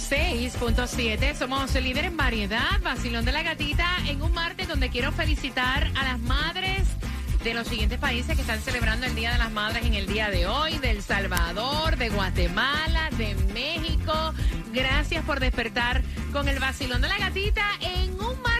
6.7. Somos líder en variedad, vacilón de la gatita, en un martes donde quiero felicitar a las madres de los siguientes países que están celebrando el Día de las Madres en el día de hoy, de El Salvador, de Guatemala, de México. Gracias por despertar con el vacilón de la gatita en un martes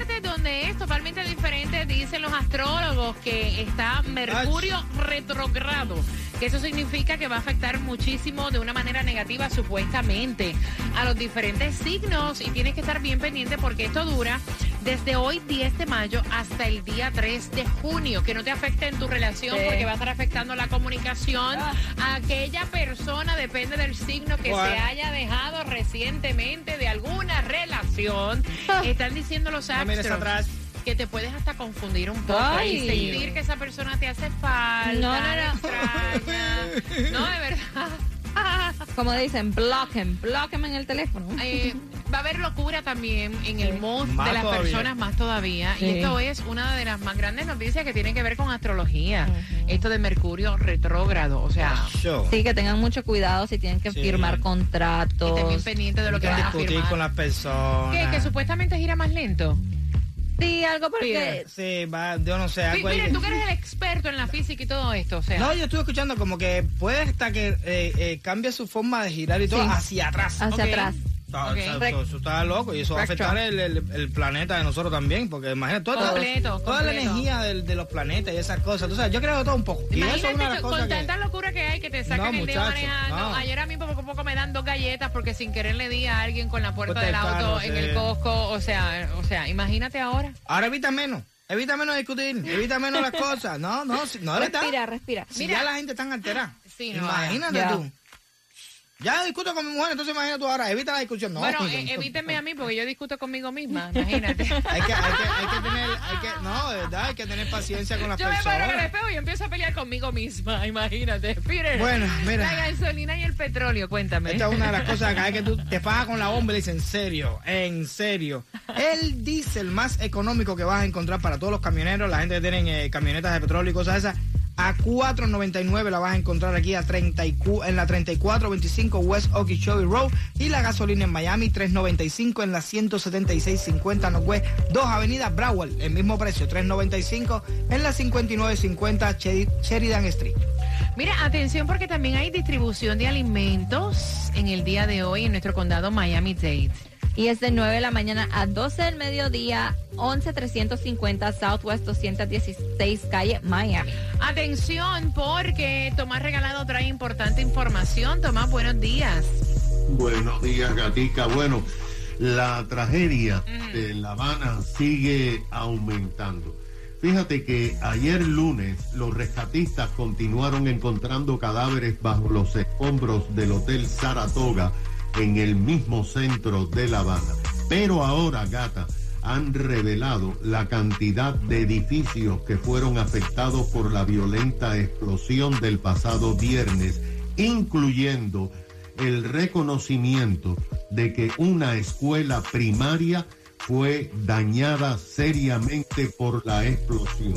donde es totalmente diferente, dicen los astrólogos, que está Mercurio retrogrado que eso significa que va a afectar muchísimo de una manera negativa supuestamente a los diferentes signos y tienes que estar bien pendiente porque esto dura desde hoy 10 de mayo hasta el día 3 de junio, que no te afecte en tu relación Sí. porque va a estar afectando la comunicación. Aquella persona depende del signo que se haya dejado recientemente de alguna relación. Están diciendo los astros atrás. que te puedes hasta confundir un poco Ay. y sentir que esa persona te hace falta, No, no, no. extraña. No, de verdad. Como dicen, bloquen, bloquen en el teléfono. Eh, va a haber locura también en el mood Más de las todavía. personas más todavía. Sí. Y esto es una de las más grandes noticias que tienen que ver con astrología. Esto de Mercurio retrógrado. O sea, Show. Sí, que tengan mucho cuidado si tienen que Sí. firmar que contratos. estén bien pendientes de lo que Hay van a discutir firmar. con las personas. ¿Qué? Que supuestamente gira más lento. Algo porque... Sí, va, yo no sé, Mi- algo ahí tú que eres el experto en la física y todo esto. O sea, No, yo estuve escuchando como que puede hasta que eh, eh, cambie su forma de girar y todo Sí. hacia atrás. Hacia Ok. atrás. Está- eso, eso está loco y eso va a afectar el, el- el planeta de nosotros también, porque imagínate toda, Completo, toda la energía del- de los planetas y esas cosas. Tú sabes, yo creo de todo un poco. Y eso es Imagínate una de las tú, cosas con que... tanta locura que hay que te sacan No, el dedo manejando. no. Ayer a mí poco a poco me dan dos galletas porque sin querer le di a alguien con la puerta Puerta del auto en sí. el Costco. O sea, o sea, imagínate ahora. Ahora evita menos, evita menos discutir, evita menos las cosas. No, no, si- no, de verdad. Respira, respira. Si Mira. ya la gente está alterada. Sí, no, imagínate ya. tú. Ya discuto con mi mujer, entonces imagínate tú ahora, evita la discusión. No, bueno, no, eh, no. evítenme a mí porque yo discuto conmigo misma. Imagínate. Hay que, hay, que, hay que tener, hay que, no, de verdad, hay que tener paciencia con las Yo me paro en el personas. espejo y empiezo a pelear conmigo misma. Imagínate. Peter, Bueno, mira. La gasolina y el petróleo, cuéntame. Esta es una de las cosas acá, es que tú te pagas con la bomba y le dices, en serio, en serio. El diésel más económico que vas a encontrar para todos los camioneros, la gente que tienen eh, camionetas de petróleo y cosas esas, a 4.99 la vas a encontrar aquí a 30 y en la 3425 West Okeechobee Road y la gasolina en Miami 3.95 en la 17650 Northwest 2 Avenida Broward, el mismo precio 3.95 en la 5950 Sheri- Sheridan Street. Mira, atención porque también hay distribución de alimentos en el día de hoy en nuestro condado Miami-Dade. Y es de 9 de la mañana a 12 del mediodía, 11350 Southwest 216 calle Miami. Atención porque Tomás Regalado trae importante información. Tomás, buenos días. Buenos días, Gatica. Bueno, la tragedia de La Habana sigue aumentando. Fíjate que ayer lunes los rescatistas continuaron encontrando cadáveres bajo los escombros del Hotel Saratoga en el mismo centro de La Habana. Pero ahora, gata, han revelado la cantidad de edificios que fueron afectados por la violenta explosión del pasado viernes, incluyendo el reconocimiento de que una escuela primaria fue dañada seriamente por la explosión.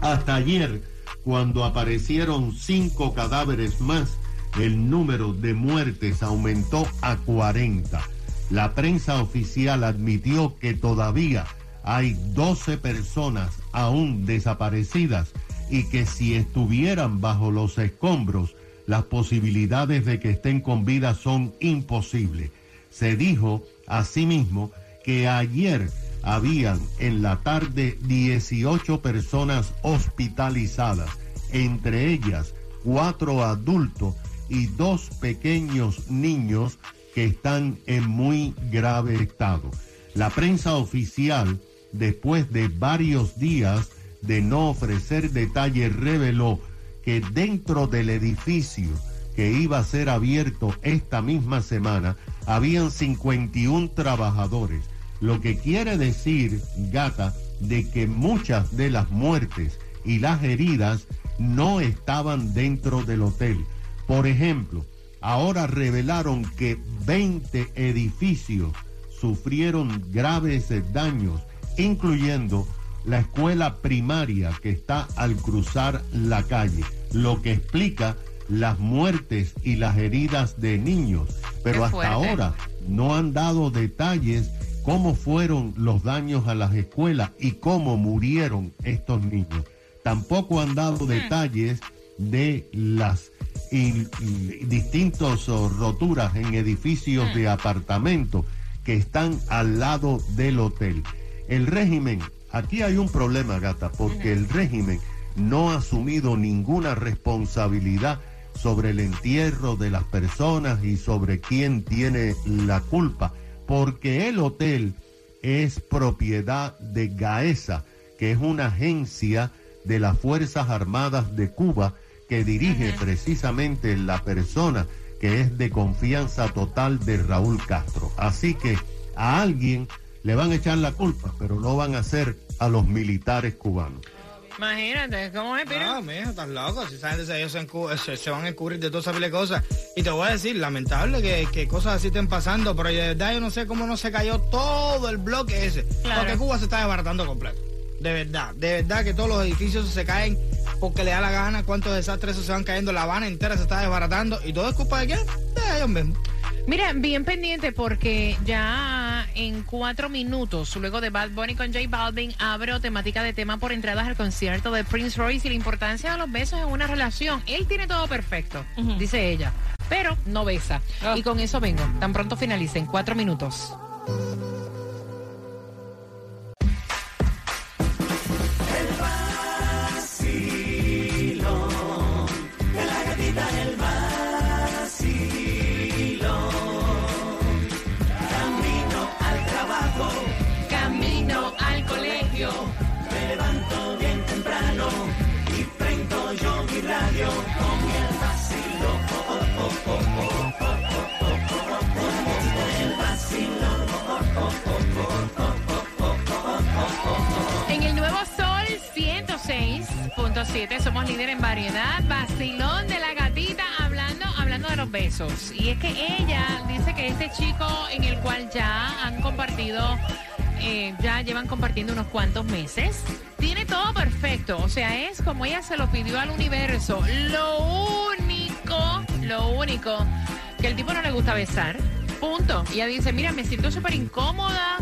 Hasta ayer, cuando aparecieron cinco cadáveres más, el número de muertes aumentó a 40. La prensa oficial admitió que todavía hay 12 personas aún desaparecidas y que si estuvieran bajo los escombros, las posibilidades de que estén con vida son imposibles. Se dijo asimismo que ayer habían en la tarde 18 personas hospitalizadas, entre ellas cuatro adultos y dos pequeños niños que están en muy grave estado. La prensa oficial, después de varios días de no ofrecer detalles, reveló que dentro del edificio que iba a ser abierto esta misma semana, habían 51 trabajadores, lo que quiere decir, gata, de que muchas de las muertes y las heridas no estaban dentro del hotel. Por ejemplo, ahora revelaron que 20 edificios sufrieron graves daños, incluyendo la escuela primaria que está al cruzar la calle, lo que explica las muertes y las heridas de niños. Pero hasta ahora no han dado detalles cómo fueron los daños a las escuelas y cómo murieron estos niños. Tampoco han dado hmm. detalles de las distintas roturas en edificios hmm. de apartamentos que están al lado del hotel. El régimen, aquí hay un problema, gata, porque el régimen no ha asumido ninguna responsabilidad sobre el entierro de las personas y sobre quién tiene la culpa, porque el hotel es propiedad de Gaesa, que es una agencia de las Fuerzas Armadas de Cuba que dirige precisamente la persona que es de confianza total de Raúl Castro. Así que a alguien le van a echar la culpa, pero no van a ser a los militares cubanos. Imagínate, ¿cómo es, Piro? No, mijo, estás loco. Si saben de ellos se, se, van a encubrir de todas esas cosas. Y te voy a decir, lamentable que, que, cosas así estén pasando, pero de verdad yo no sé cómo no se cayó todo el bloque ese. Porque Cuba se está desbaratando completo. De verdad, de verdad que todos los edificios se caen porque le da la gana, cuántos desastres se van cayendo, La Habana entera se está desbaratando. ¿Y todo es culpa de quién? De ellos mismos. Mira, bien pendiente porque ya en cuatro minutos, luego de Bad Bunny con J Balvin, abro temática de tema por entradas al concierto de Prince Royce y la importancia de los besos en una relación. Él tiene todo perfecto, dice ella, pero no besa. Ah. Y con eso vengo. Tan pronto finalice, en cuatro minutos. 106.7 somos líder en variedad. Vacilón de la gatita hablando, hablando de los besos. Y es que ella dice que este chico en el cual ya han compartido eh, ya llevan compartiendo unos cuantos meses. Tiene todo perfecto, o sea, es como ella se lo pidió al universo. Lo único, lo único, que el tipo no le gusta besar. Punto. Y ella dice, mira, me siento súper incómoda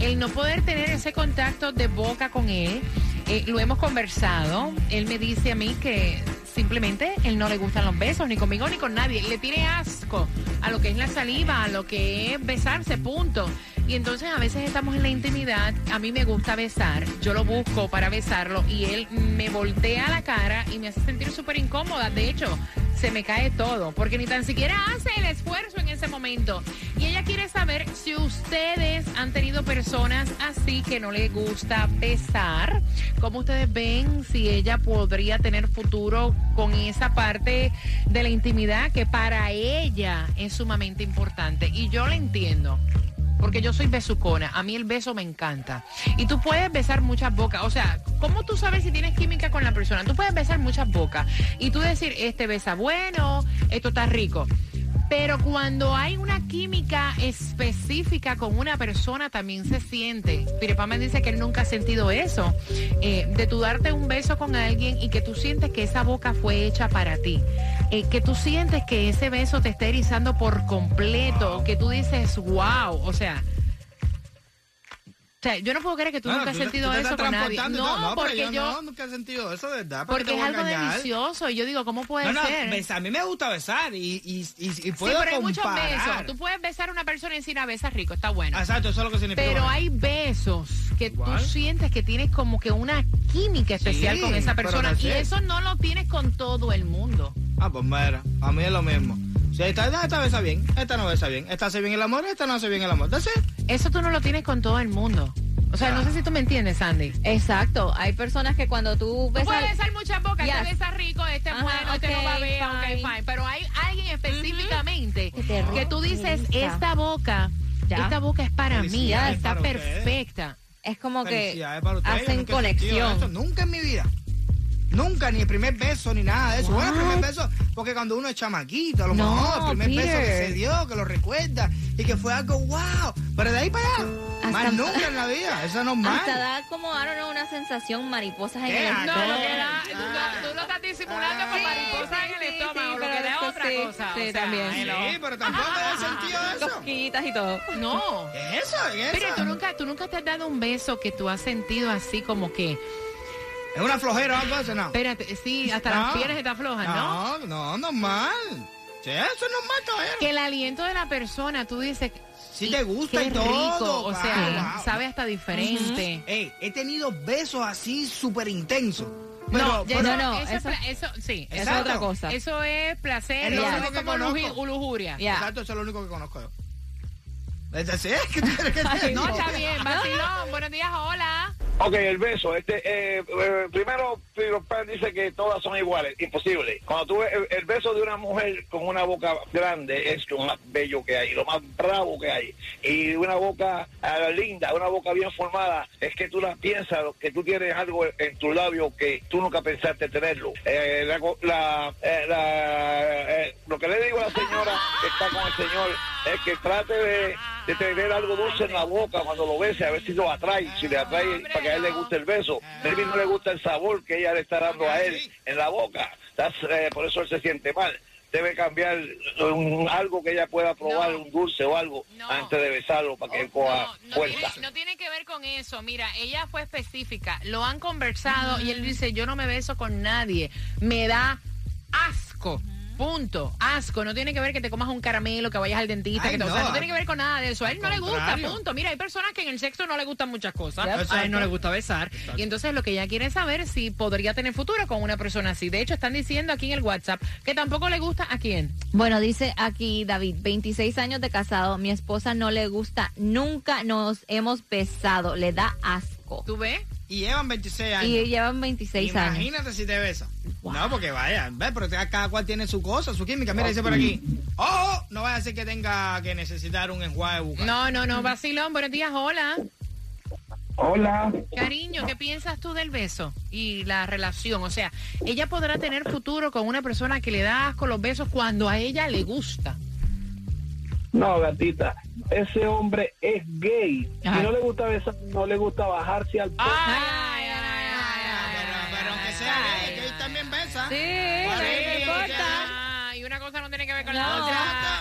el no poder tener ese contacto de boca con él. Eh, lo hemos conversado. Él me dice a mí que simplemente él no le gustan los besos, ni conmigo ni con nadie. Le tiene asco a lo que es la saliva, a lo que es besarse, punto. Y entonces a veces estamos en la intimidad, a mí me gusta besar, yo lo busco para besarlo y él me voltea la cara y me hace sentir súper incómoda. De hecho, se me cae todo, porque ni tan siquiera hace el esfuerzo en ese momento. Y ella quiere saber si ustedes han tenido personas así que no les gusta besar. ¿Cómo ustedes ven si ella podría tener futuro con esa parte de la intimidad que para ella es sumamente importante? Y yo la entiendo porque yo soy besucona. A mí el beso me encanta. Y tú puedes besar muchas bocas. O sea, ¿cómo tú sabes si tienes química con la persona? Tú puedes besar muchas bocas y tú decir, este besa bueno, esto está rico. Pero cuando hay una química específica con una persona también se siente. Pirepa me dice que él nunca ha sentido eso. Eh, de tú darte un beso con alguien y que tú sientes que esa boca fue hecha para ti. Eh, que tú sientes que ese beso te está erizando por completo. Que tú dices, wow. O sea, o sea, yo no puedo creer que tú nunca has sentido eso con nadie. No, porque yo, no, nunca he sentido eso, verdad. Porque es algo delicioso. Y yo digo, ¿cómo puede ser? a mí me gusta besar y, y, y, puedo Sí, pero hay muchos besos. Tú puedes besar a una persona y decir, a besar rico, está bueno. Exacto, eso es lo que significa. Pero hay besos que tú sientes que tienes como que una química especial con esa persona. Y eso no lo tienes con todo el mundo. Ah, pues mira, a mí es lo mismo. Sí, esta, esta besa bien, esta no besa bien. Esta hace bien el amor, esta no hace bien el amor. That's it. Eso tú no lo tienes con todo el mundo. O sea, no sé si tú me entiendes, Sandy. Exacto. Hay personas que cuando tú Tú besas... puedes besar muchas bocas, Yes. este besa rico, este es Ajá, bueno, este no ok, babea, ok, fine. Pero hay alguien específicamente Que tú dices, esta boca, Ya. esta boca es para mí, está para ustedes. perfecta. Es como que hacen conexión. nunca en mi vida. Nunca, ni el primer beso, ni nada de eso. Bueno, el What? primer beso, porque cuando uno es chamaquito, a lo No, mejor, el primer beso que se dio, que lo recuerda, y que fue algo wow. Pero de ahí para allá, Hasta- más nunca en la vida. Eso no es normal. Hasta da como, I don't know, una sensación mariposas en el Ah, No, estómago. lo que da, tú, Ah. tú lo estás disimulando con Sí, mariposas sí, en el estómago, sí, lo que da otra sí, cosa. sí, o sea, también. Sí, pero tampoco he sentido eso. Cosquillitas y todo. No. ¿Qué es eso? ¿Qué es Pero eso? tú nunca, tú nunca te has dado un beso que tú has sentido así como que, ¿Es una flojera algo así? No. espérate, sí, hasta No. las piernas están flojas, ¿no? No, no, normal. Sí, eso es normal, caballero. Que el aliento de la persona, tú dices, Sí te gusta qué y todo, rico, o sea, wow. sabe hasta diferente. Ey, he tenido besos así súper intensos. no, Pero, ya pero- no, no, eso, es eso- pla- eso, sí, Eso es otra cosa. eso es placer, Es lo eso único es que como conozco. lujuria. Ya. Exacto, eso es lo único que conozco yo. Es decir, ¿qué tú quieres que te Ay, No, está bien, vacilón, buenos días, hola. Ok, el beso. Este, eh, eh, primero, Pan dice que todas son iguales. Imposible. Cuando tú ves el, el beso de una mujer con una boca grande es lo más bello que hay, lo más bravo que hay. Y una boca ah, linda, una boca bien formada, es que tú la piensas, que tú tienes algo en tu labio que tú nunca pensaste tenerlo. Eh, la, la- eh, la- lo que le digo a la señora que está con el señor es que trate de, de tener algo dulce en la boca cuando lo bese, a ver si lo atrae, si le atrae Hombre, para que a él le guste el beso. Maybe no le gusta el sabor que ella le está dando a él en la boca. That's, eh, por eso él se siente mal. Debe cambiar un- algo que ella pueda probar, No. un dulce o algo, No. antes de besarlo para que él coja No, no fuerza. tiene, no tiene que ver con eso. Mira, ella fue específica. Lo han conversado y él dice, yo no me beso con nadie. Me da asco. Punto. Asco. No tiene que ver que te comas un caramelo, que vayas al dentista. Ay, que te- o no, sea, no tiene que ver con nada de eso. A él no le gusta. Punto. Mira, hay personas que en el sexo no le gustan muchas cosas. Yep. A él no le gusta besar. Y entonces lo que ella quiere es saber si podría tener futuro con una persona así. De hecho, están diciendo aquí en el WhatsApp que tampoco le gusta a quién. Bueno, dice aquí David, 26 años de casado, mi esposa no le gusta, nunca nos hemos besado, le da asco. ¿Tú ves? Y llevan 26 años. Y llevan 26 años. Imagínate si te besa. No, porque vaya, ve, pero cada cual tiene su cosa, su química. Mira, dice por aquí. ¡Oh! No vaya a ser que tenga que necesitar un enjuague bucal. No, no, no. Vacilón, buenos días. Hola. Hola. Cariño, ¿qué piensas tú del beso y la relación? O sea, ella podrá tener futuro con una persona que le da asco los besos cuando a ella le gusta. No, gatita, ese hombre es gay. Ajá. Si no le gusta besar, no le gusta bajarse al Ay, Ah, ay, ay, ay, pero, ay, pero aunque ay, sea ay. gay, que él también besa. Sí, no y- importa. Ah, y una cosa no tiene que ver con la otra.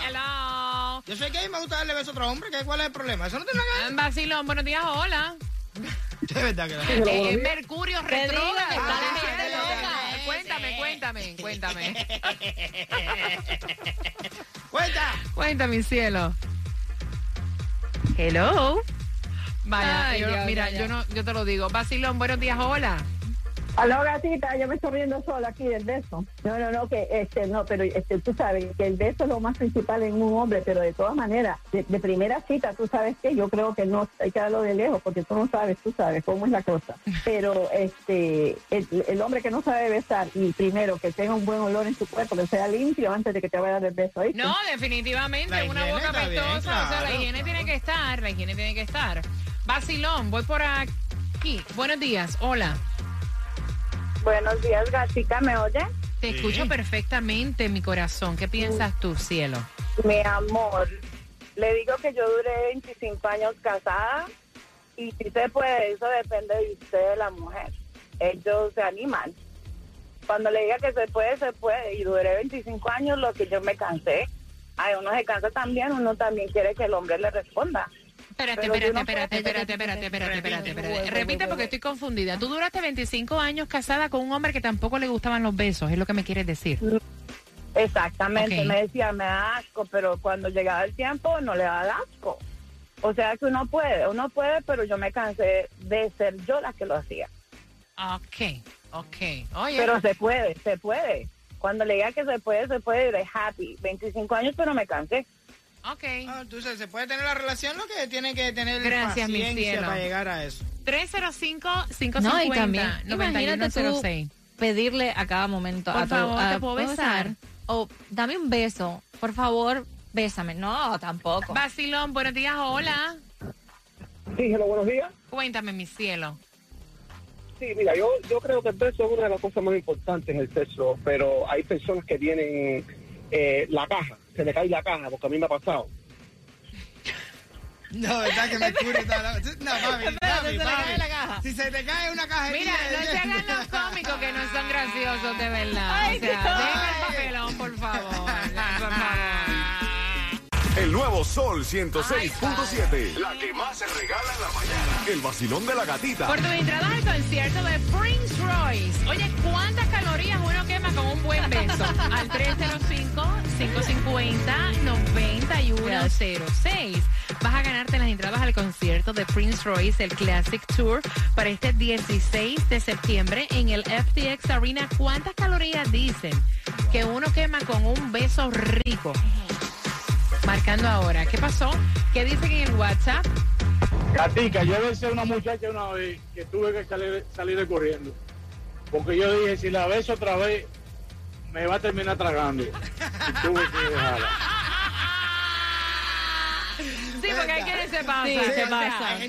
Hello. Yo soy gay y me gusta darle beso a otro hombre. ¿qué, ¿Cuál es el problema? Eso no tiene nada Vacilón, buenos días, hola. que ver. De verdad que no. Eh, es Mercurio retrógrado. que Ah, eh. Cuéntame, cuéntame, cuéntame. Cuenta. Cuéntame, cielo. Hello. Vaya, Ay, yo- Dios, mira, ya, yo no, yo te lo digo. Vacilón, buenos días, hola. Aló, gatita, yo me estoy riendo sola aquí del beso. No, no, no, que este, no, pero este, tú sabes que el beso es lo más principal en un hombre, pero de todas maneras, de, de primera cita, tú sabes que yo creo que no, hay que darlo de lejos, porque tú no sabes, tú sabes cómo es la cosa. Pero este, el, el hombre que no sabe besar, y primero que tenga un buen olor en su cuerpo, que sea limpio antes de que te vaya a dar el beso, ¿oíste? No, definitivamente, La una boca bien, apestosa. O sea, la higiene claro. tiene que estar, la higiene tiene que estar. Vacilón, voy por aquí. Buenos días, hola. Buenos días, gatita, ¿me oye? Te Sí. escucho perfectamente, mi corazón. ¿Qué piensas tú, cielo? Mi amor, le digo que yo duré 25 años casada y si se puede, eso depende de usted, de la mujer. Ellos se animan. Cuando le diga que se puede, se puede. Y duré 25 años lo que yo me cansé. Ay, uno se cansa también, uno también quiere que el hombre le responda. Espérate, espérate, espérate, espérate, espérate, espérate, espérate, espérate. Repite porque estoy confundida. Tú duraste 25 años casada con un hombre que tampoco le gustaban los besos, es lo que me quieres decir. Exactamente, Ok. me decía, me da asco, pero cuando llegaba el tiempo no le da asco. O sea que uno puede, uno puede, pero yo me cansé de ser yo la que lo hacía. Ok, ok. Oye, Pero se puede, se puede. Cuando le diga que se puede, se puede, de happy. 25 años, pero me cansé. Ok. Ah, entonces, se puede tener la relación, lo que tiene que tener Gracias, mi paciencia cielo. para llegar a eso. 305-550-9106. No, y también, imagínate tú pedirle a cada momento. Por a tu- favor, a- ¿te puedo besar? O dame un beso. Por favor, bésame. No, tampoco. Basilón, buenos días, hola. Sí, hello, buenos días. Cuéntame, mi cielo. Sí, mira, yo, yo creo que el beso es una de las cosas más importantes en el sexo, pero hay personas que tienen eh, la caja, se le cae la caja, porque a mí me ha pasado. No, verdad que me cure. No, no, no, papi, Espérate, papi, se le papi. cae la caja. Si se te cae una cajetilla... Mira, no se hagan los cómicos que no son graciosos, de verdad. Ay, o sea, no. dejen el papelón, por favor. Por favor. El nuevo Sol 106.7. La que más se regala en la mañana. El vacilón de la gatita. Por tus entradas al concierto de Prince Royce. Oye, ¿cuántas calorías uno quema con un buen beso? Al 305-550-9106. Vas a ganarte las entradas al concierto de Prince Royce, el Classic Tour, para este 16 de septiembre en el FTX Arena. ¿Cuántas calorías dicen que uno quema con un beso rico? Marcando ahora. ¿Qué pasó? ¿Qué dicen en el WhatsApp? Gatica, yo besé a una muchacha una vez que tuve que salir, salir de corriendo. Porque yo dije, si la beso otra vez, me va a terminar tragando. Y tuve que dejarla. Sí, porque hay quienes se pasan. Sí, se pasan.